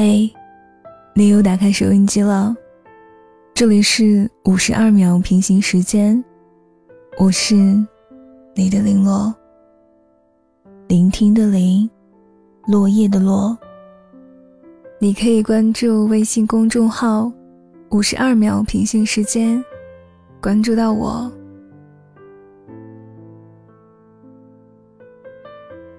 嘿，你又打开收音机了。这里是五十二秒平行时间，我是你的零落，聆听的零，落叶的落。你可以关注微信公众号“五十二秒平行时间”，关注到我。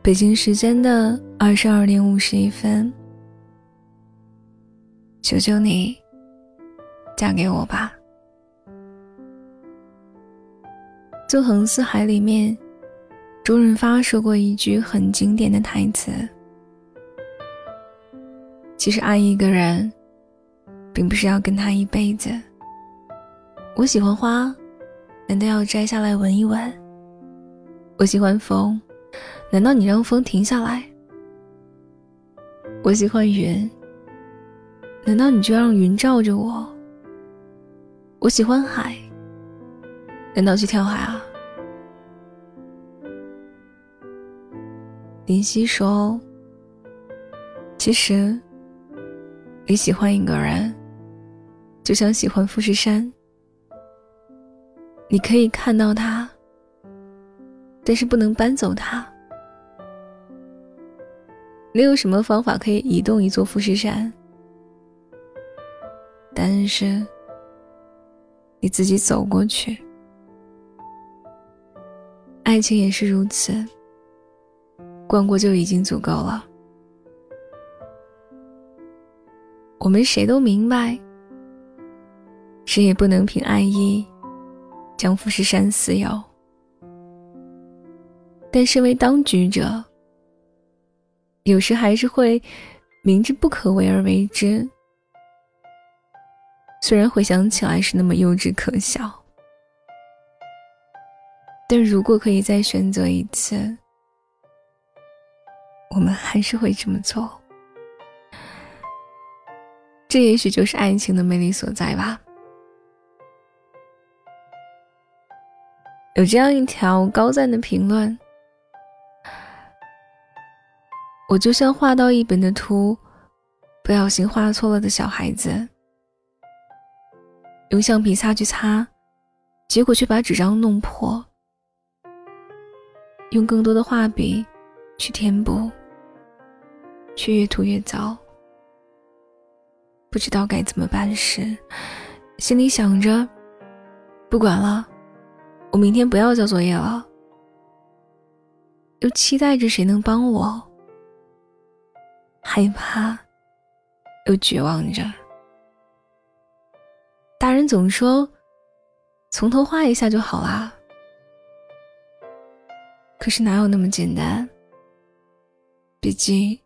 北京时间的二十二点五十一分。求求你，嫁给我吧！《纵横四海》里面，周润发说过一句很经典的台词：“其实爱一个人，并不是要跟他一辈子。我喜欢花，难道要摘下来闻一闻？我喜欢风，难道你让风停下来？我喜欢云。”难道你就让云罩着我？我喜欢海，难道去跳海啊？林夕说：“其实，你喜欢一个人，就像喜欢富士山，你可以看到它，但是不能搬走它。你有什么方法可以移动一座富士山？”但是，你自己走过去，爱情也是如此，逛过就已经足够了。我们谁都明白，谁也不能凭爱意将富士山私有。但身为当局者，有时还是会明知不可为而为之。虽然回想起来是那么幼稚可笑，但如果可以再选择一次，我们还是会这么做。这也许就是爱情的魅力所在吧。有这样一条高赞的评论：我就像画到一本的图，不小心画错了的小孩子。用橡皮擦去擦，结果却把纸张弄破。用更多的画笔去填补，却越涂越糟。不知道该怎么办时，心里想着：不管了，我明天不要交作业了。又期待着谁能帮我，害怕，又绝望着。大人总说，从头画一下就好啦。可是哪有那么简单？毕竟，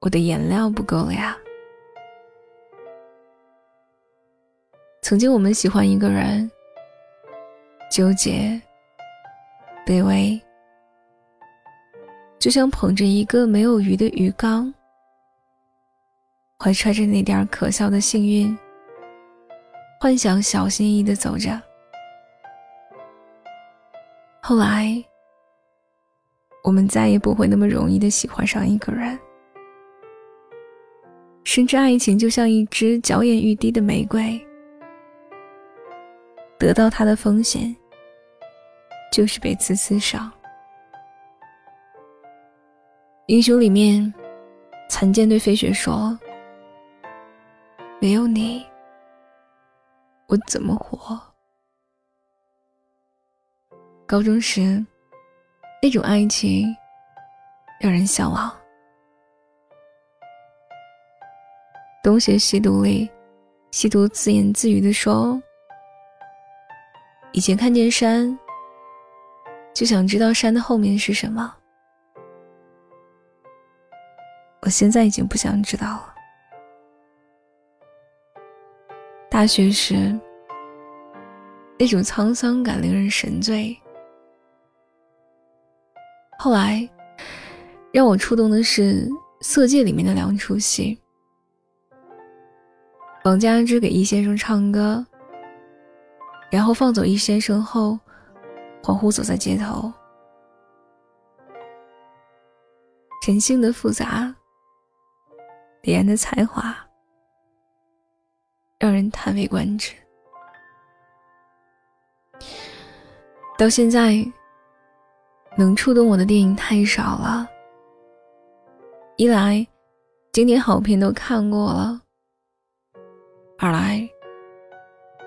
我的颜料不够了呀。曾经我们喜欢一个人，纠结、卑微，就像捧着一个没有鱼的鱼缸，怀揣着那点可笑的幸运。幻想小心翼翼的走着，后来，我们再也不会那么容易的喜欢上一个人，深知爱情就像一支娇艳欲滴的玫瑰，得到它的风险就是被刺刺伤。英雄里面，残剑对飞雪说：“没有你。”我怎么活？高中时，那种爱情让人向往。东邪西毒里，西毒自言自语的说：“以前看见山，就想知道山的后面是什么。我现在已经不想知道了。”大学时，那种沧桑感令人神醉。后来，让我触动的是《色戒》里面的两出戏：王佳芝给易先生唱歌，然后放走易先生后，恍惚走在街头。人性的复杂，李安的才华让人叹为观止。到现在，能触动我的电影太少了。一来，经典好片都看过了；二来，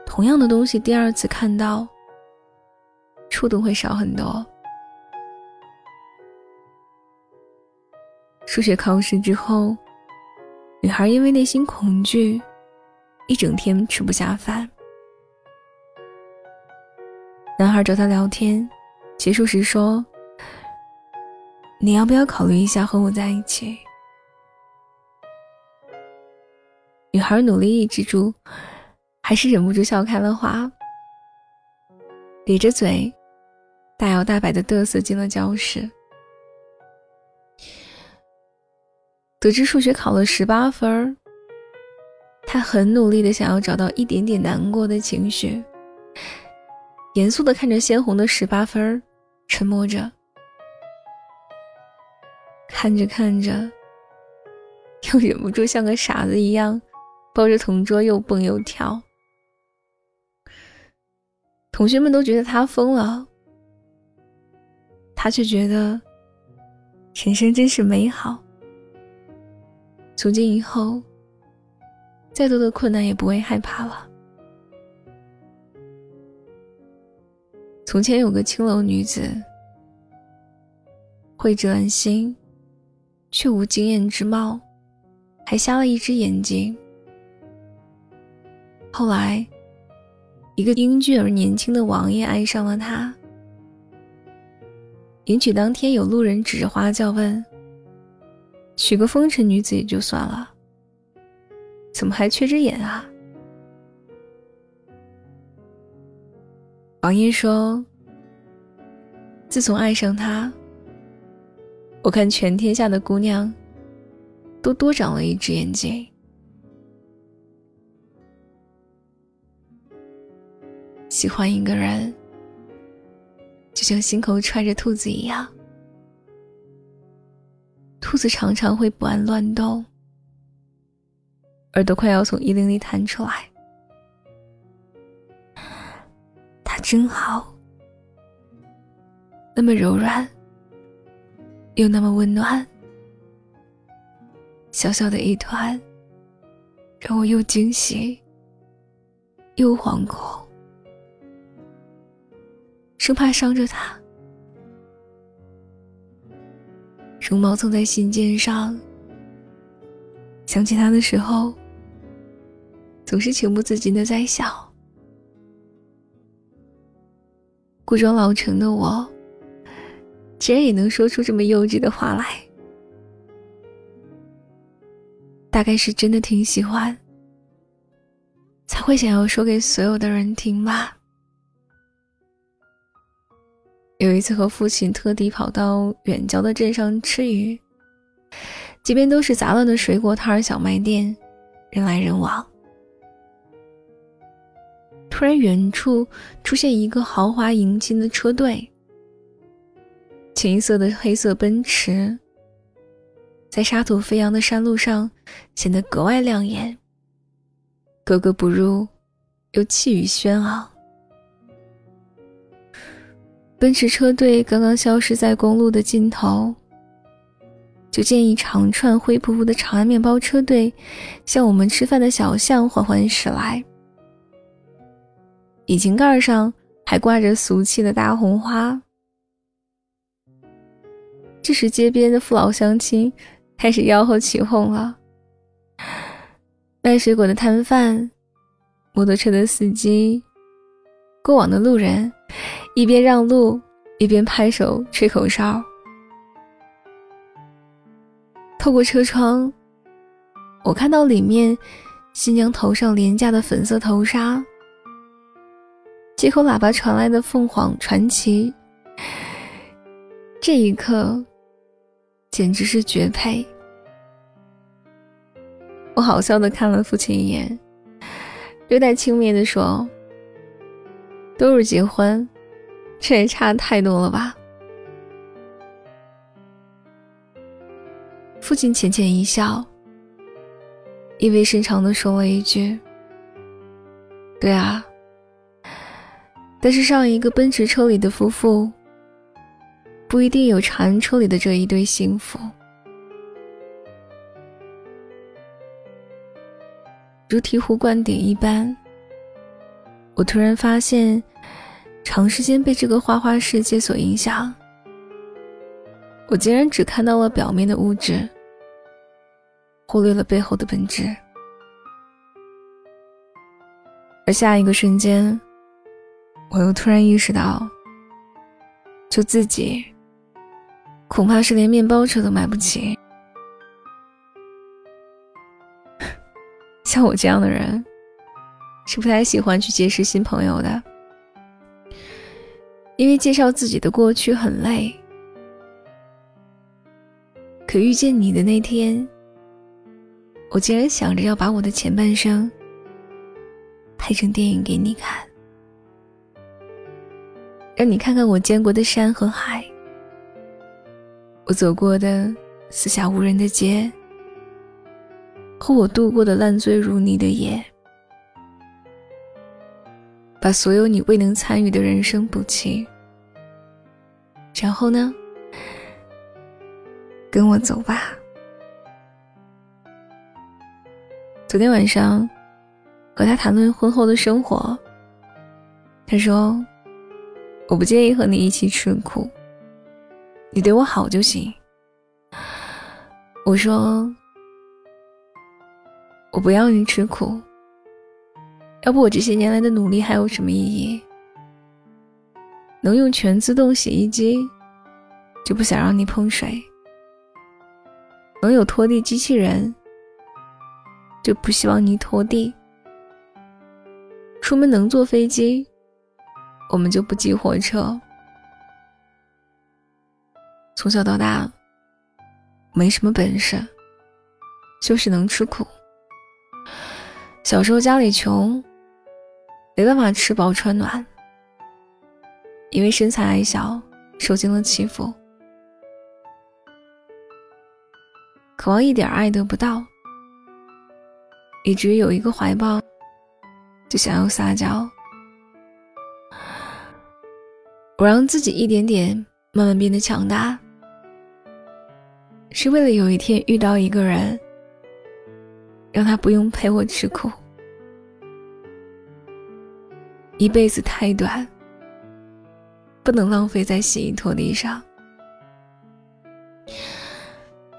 同样的东西第二次看到，触动会少很多。数学考试之后，女孩因为内心恐惧，一整天吃不下饭。男孩找她聊天，结束时说。你要不要考虑一下和我在一起？女孩努力抑制住，还是忍不住笑开了花，咧着嘴，大摇大摆的嘚瑟进了教室。得知数学考了十八分他很努力的想要找到一点点难过的情绪，严肃的看着鲜红的十八分沉默着。看着看着，又忍不住像个傻子一样，抱着同桌又蹦又跳。同学们都觉得他疯了，他却觉得人生真是美好。从今以后，再多的困难也不会害怕了。从前有个青楼女子，慧质兰心。却无惊艳之貌，还瞎了一只眼睛。后来，一个英俊而年轻的王爷爱上了她。迎娶当天，有路人指着花轿问：“娶个风尘女子也就算了，怎么还缺只眼啊？”王爷说：“自从爱上他。”我看全天下的姑娘，都多长了一只眼睛。喜欢一个人，就像心口揣着兔子一样，兔子常常会不安乱动，耳朵快要从衣领里弹出来。真好，那么柔软。又那么温暖，小小的一团，让我又惊喜又惶恐，生怕伤着他。绒毛蹭在心尖上，想起他的时候，总是情不自禁的在笑。故装老成的我。竟然也能说出这么幼稚的话来，大概是真的挺喜欢，才会想要说给所有的人听吧。有一次和父亲特地跑到远郊的镇上吃鱼，街边都是杂乱的水果摊、小卖店，人来人往。突然，远处出现一个豪华迎亲的车队。清一色的黑色奔驰，在沙土飞扬的山路上显得格外亮眼，格格不入，又气宇轩昂。奔驰车队刚刚消失在公路的尽头，就见一长串灰扑扑的长安面包车队向我们吃饭的小巷缓缓驶来，引擎盖上还挂着俗气的大红花。这时，街边的父老乡亲开始吆喝起哄了。卖水果的摊贩、摩托车的司机、过往的路人，一边让路，一边拍手吹口哨。透过车窗，我看到里面新娘头上廉价的粉色头纱，街口喇叭传来的凤凰传奇。这一刻。简直是绝配！我好笑的看了父亲一眼，略带轻蔑的说：“都是结婚，这也差太多了吧？”父亲浅浅一笑，意味深长的说了一句：“对啊。”但是上一个奔驰车里的夫妇，不一定有长安车里的这一对幸福。如醍醐灌顶一般，我突然发现，长时间被这个花花世界所影响，我竟然只看到了表面的物质，忽略了背后的本质。而下一个瞬间，我又突然意识到，就自己，恐怕是连面包车都买不起。像我这样的人，是不太喜欢去结识新朋友的，因为介绍自己的过去很累。可遇见你的那天，我竟然想着要把我的前半生拍成电影给你看，让你看看我见过的山和海，我走过的四下无人的街。和我度过的烂醉如泥的夜，把所有你未能参与的人生补齐。然后呢？跟我走吧。昨天晚上和他谈论婚后的生活，他说：“我不介意和你一起吃苦，你对我好就行。”我说。我不要你吃苦，要不我这些年来的努力还有什么意义？能用全自动洗衣机，就不想让你碰水；能有拖地机器人，就不希望你拖地。出门能坐飞机，我们就不挤火车。从小到大，没什么本事，就是能吃苦。小时候家里穷，没办法吃饱穿暖，因为身材矮小，受尽了欺负，渴望一点爱得不到，以至于有一个怀抱，就想要撒娇。我让自己一点点慢慢变得强大，是为了有一天遇到一个人。让他不用陪我吃苦，一辈子太短，不能浪费在洗衣拖地上。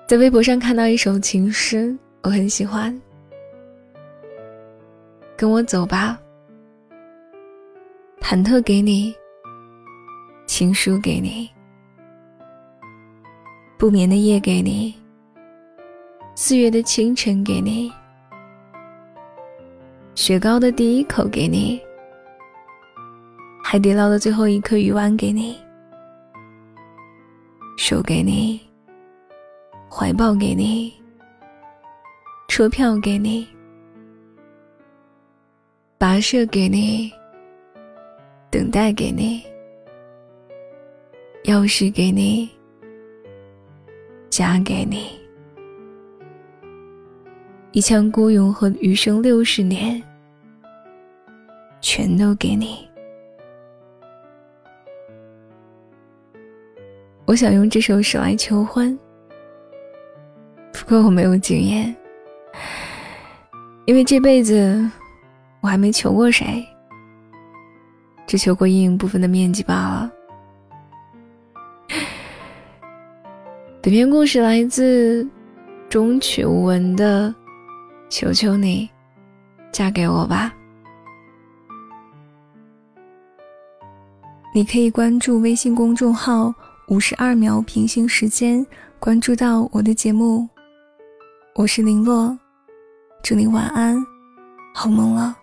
在微博上看到一首情诗，我很喜欢。跟我走吧，忐忑给你，情书给你，不眠的夜给你，四月的清晨给你。雪糕的第一口给你，海底捞的最后一颗鱼丸给你，手给你，怀抱给你，车票给你，跋涉给你，等待给你，钥匙给你，家给你。一腔孤勇和余生六十年，全都给你。我想用这首诗来求婚，不过我没有经验，因为这辈子我还没求过谁，只求过阴影部分的面积罢了。本篇故事来自中曲无闻的。求求你，嫁给我吧！你可以关注微信公众号“五十二秒平行时间”，关注到我的节目。我是林洛，祝你晚安，好梦了。